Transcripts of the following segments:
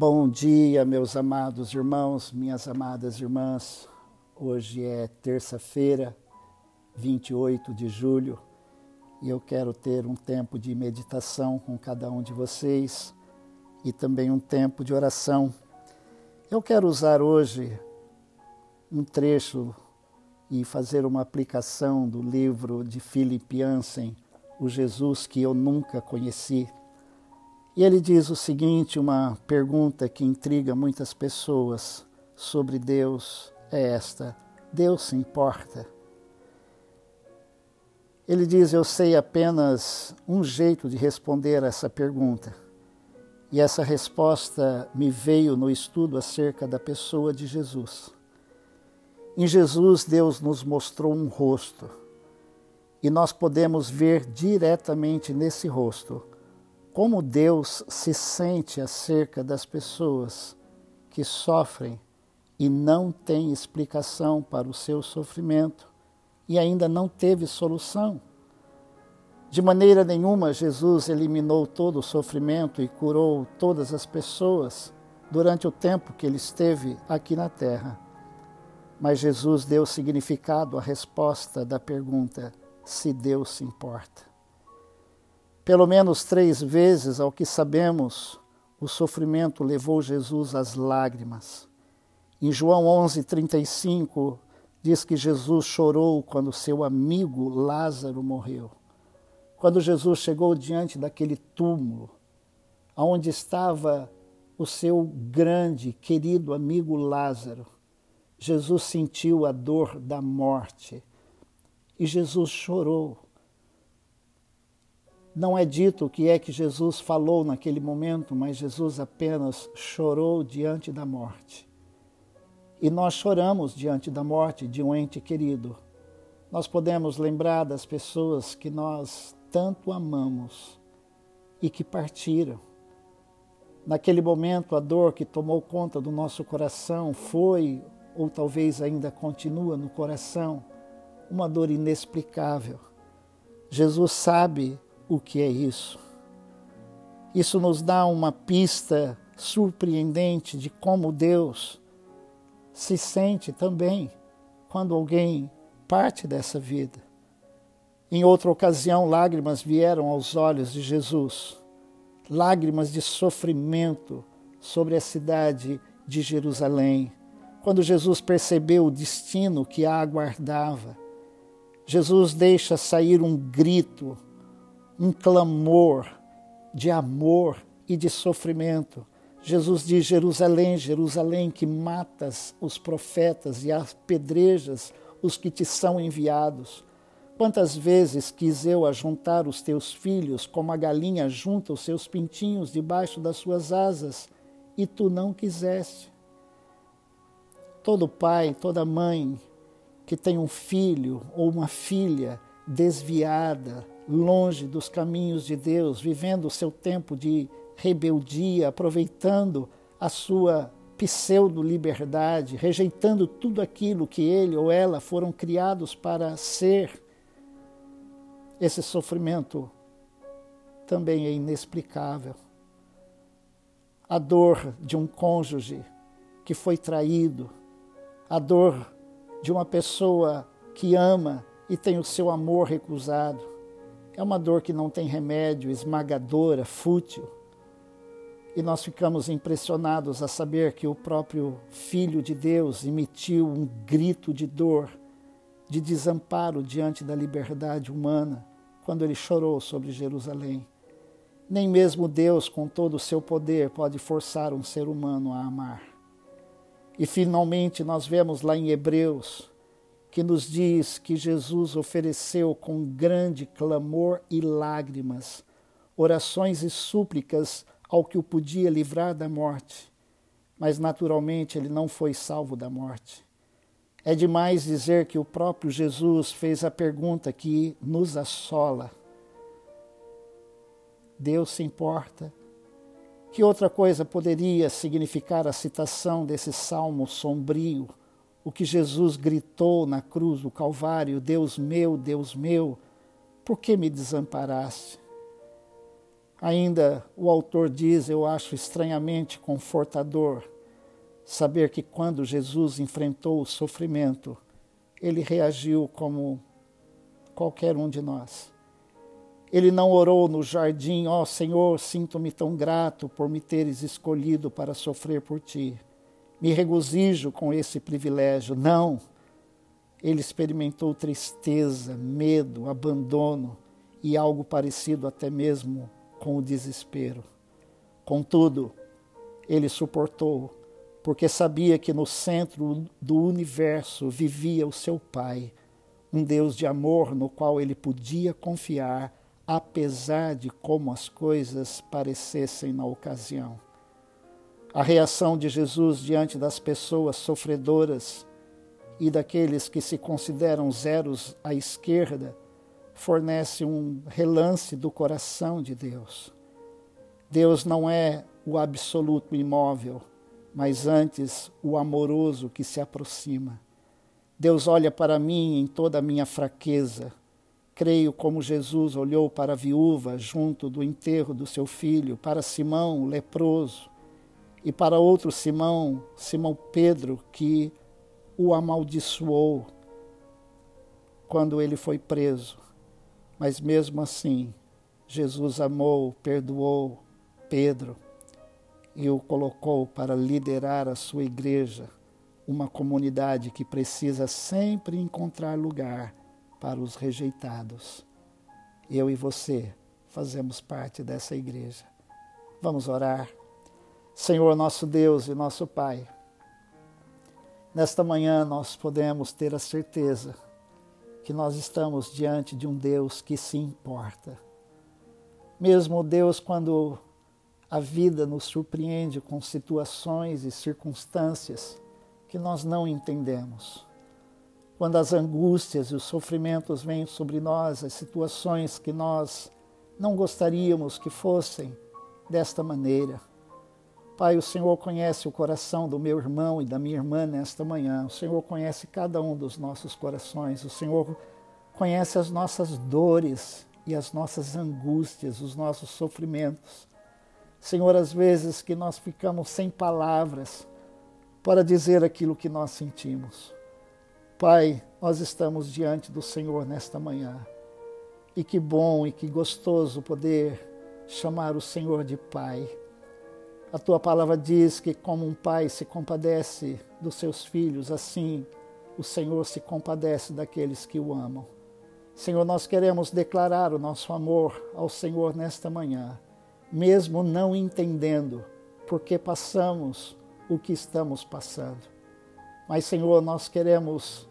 Bom dia, meus amados irmãos, minhas amadas irmãs. Hoje é terça-feira, 28 de julho, e eu quero ter um tempo de meditação com cada um de vocês e também um tempo de oração. Eu quero usar hoje um trecho e fazer uma aplicação do livro de Philip Jansen, O Jesus que eu nunca conheci. E ele diz o seguinte: uma pergunta que intriga muitas pessoas sobre Deus é esta: Deus se importa? Ele diz: Eu sei apenas um jeito de responder a essa pergunta. E essa resposta me veio no estudo acerca da pessoa de Jesus. Em Jesus, Deus nos mostrou um rosto, e nós podemos ver diretamente nesse rosto como Deus se sente acerca das pessoas que sofrem e não têm explicação para o seu sofrimento e ainda não teve solução. De maneira nenhuma, Jesus eliminou todo o sofrimento e curou todas as pessoas durante o tempo que ele esteve aqui na terra. Mas Jesus deu significado à resposta da pergunta: se Deus se importa. Pelo menos três vezes, ao que sabemos, o sofrimento levou Jesus às lágrimas. Em João 11:35 diz que Jesus chorou quando seu amigo Lázaro morreu. Quando Jesus chegou diante daquele túmulo, onde estava o seu grande, querido amigo Lázaro, Jesus sentiu a dor da morte e Jesus chorou. Não é dito o que é que Jesus falou naquele momento, mas Jesus apenas chorou diante da morte. E nós choramos diante da morte de um ente querido. Nós podemos lembrar das pessoas que nós tanto amamos e que partiram. Naquele momento, a dor que tomou conta do nosso coração foi, ou talvez ainda continua no coração, uma dor inexplicável. Jesus sabe o que é isso. Isso nos dá uma pista surpreendente de como Deus se sente também quando alguém parte dessa vida. Em outra ocasião, lágrimas vieram aos olhos de Jesus, lágrimas de sofrimento sobre a cidade de Jerusalém, quando Jesus percebeu o destino que a aguardava. Jesus deixa sair um grito um clamor de amor e de sofrimento. Jesus diz: Jerusalém, Jerusalém, que matas os profetas e apedrejas os que te são enviados. Quantas vezes quis eu ajuntar os teus filhos, como a galinha junta os seus pintinhos debaixo das suas asas, e tu não quiseste. Todo pai, toda mãe que tem um filho ou uma filha desviada, longe dos caminhos de Deus, vivendo o seu tempo de rebeldia, aproveitando a sua pseudo-liberdade, rejeitando tudo aquilo que ele ou ela foram criados para ser. Esse sofrimento também é inexplicável. A dor de um cônjuge que foi traído, a dor de uma pessoa que ama e tem o seu amor recusado, é uma dor que não tem remédio, esmagadora, fútil. E nós ficamos impressionados a saber que o próprio Filho de Deus emitiu um grito de dor, de desamparo diante da liberdade humana, quando ele chorou sobre Jerusalém. Nem mesmo Deus, com todo o seu poder, pode forçar um ser humano a amar. E finalmente nós vemos lá em Hebreus que nos diz que Jesus ofereceu com grande clamor e lágrimas orações e súplicas ao que o podia livrar da morte, mas naturalmente ele não foi salvo da morte. É demais dizer que o próprio Jesus fez a pergunta que nos assola: Deus se importa? Que outra coisa poderia significar a citação desse salmo sombrio? O que Jesus gritou na cruz do Calvário: Deus meu, Deus meu, por que me desamparaste? Ainda o autor diz: Eu acho estranhamente confortador saber que quando Jesus enfrentou o sofrimento, ele reagiu como qualquer um de nós. Ele não orou no jardim, ó oh, Senhor, sinto-me tão grato por me teres escolhido para sofrer por ti. Me regozijo com esse privilégio. Não. Ele experimentou tristeza, medo, abandono e algo parecido até mesmo com o desespero. Contudo, ele suportou, porque sabia que no centro do universo vivia o seu Pai, um Deus de amor no qual ele podia confiar, apesar de como as coisas parecessem na ocasião. A reação de Jesus diante das pessoas sofredoras e daqueles que se consideram zeros à esquerda fornece um relance do coração de Deus. Deus não é o absoluto imóvel, mas antes o amoroso que se aproxima. Deus olha para mim em toda a minha fraqueza. Creio como Jesus olhou para a viúva junto do enterro do seu filho, para Simão, o leproso, e para outro Simão, Simão Pedro, que o amaldiçoou quando ele foi preso. Mas mesmo assim, Jesus amou, perdoou Pedro e o colocou para liderar a sua igreja, uma comunidade que precisa sempre encontrar lugar para os rejeitados. Eu e você fazemos parte dessa igreja. Vamos orar. Senhor nosso Deus e nosso Pai, nesta manhã nós podemos ter a certeza que nós estamos diante de um Deus que se importa. Mesmo Deus, quando a vida nos surpreende com situações e circunstâncias que nós não entendemos. Quando as angústias e os sofrimentos vêm sobre nós, as situações que nós não gostaríamos que fossem desta maneira. Pai, o Senhor conhece o coração do meu irmão e da minha irmã nesta manhã. O Senhor conhece cada um dos nossos corações. O Senhor conhece as nossas dores e as nossas angústias, os nossos sofrimentos. Senhor, às vezes que nós ficamos sem palavras para dizer aquilo que nós sentimos. Pai, nós estamos diante do Senhor nesta manhã. E que bom e que gostoso poder chamar o Senhor de Pai a tua palavra diz que, como um pai se compadece dos seus filhos, assim o Senhor se compadece daqueles que o amam. Senhor, nós queremos declarar o nosso amor ao Senhor nesta manhã, mesmo não entendendo porque passamos o que estamos passando. Mas, Senhor, nós queremos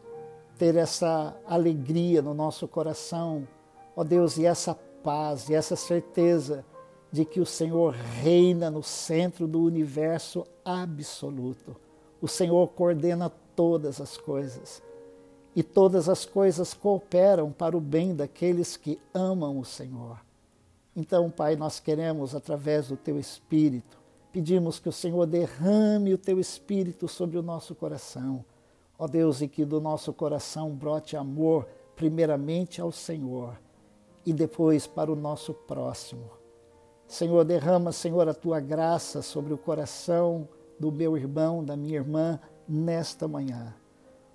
ter essa alegria no nosso coração, ó Deus, e essa paz e essa certeza de que o Senhor reina no centro do universo absoluto. O Senhor coordena todas as coisas. E todas as coisas cooperam para o bem daqueles que amam o Senhor. Então, Pai, nós queremos, através do Teu Espírito, pedimos que o Senhor derrame o Teu Espírito sobre o nosso coração. Ó Deus, e que do nosso coração brote amor, primeiramente ao Senhor e depois para o nosso próximo. Senhor, derrama, Senhor, a tua graça sobre o coração do meu irmão, da minha irmã, nesta manhã.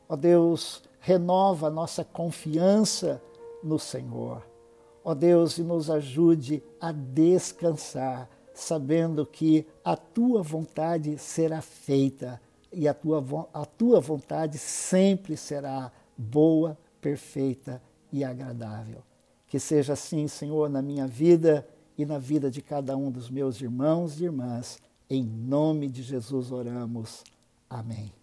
Ó Deus, renova a nossa confiança no Senhor. Ó Deus, e nos ajude a descansar, sabendo que a tua vontade será feita e a tua, a tua vontade sempre será boa, perfeita e agradável. Que seja assim, Senhor, na minha vida e na vida de cada um dos meus irmãos e irmãs. Em nome de Jesus oramos. Amém.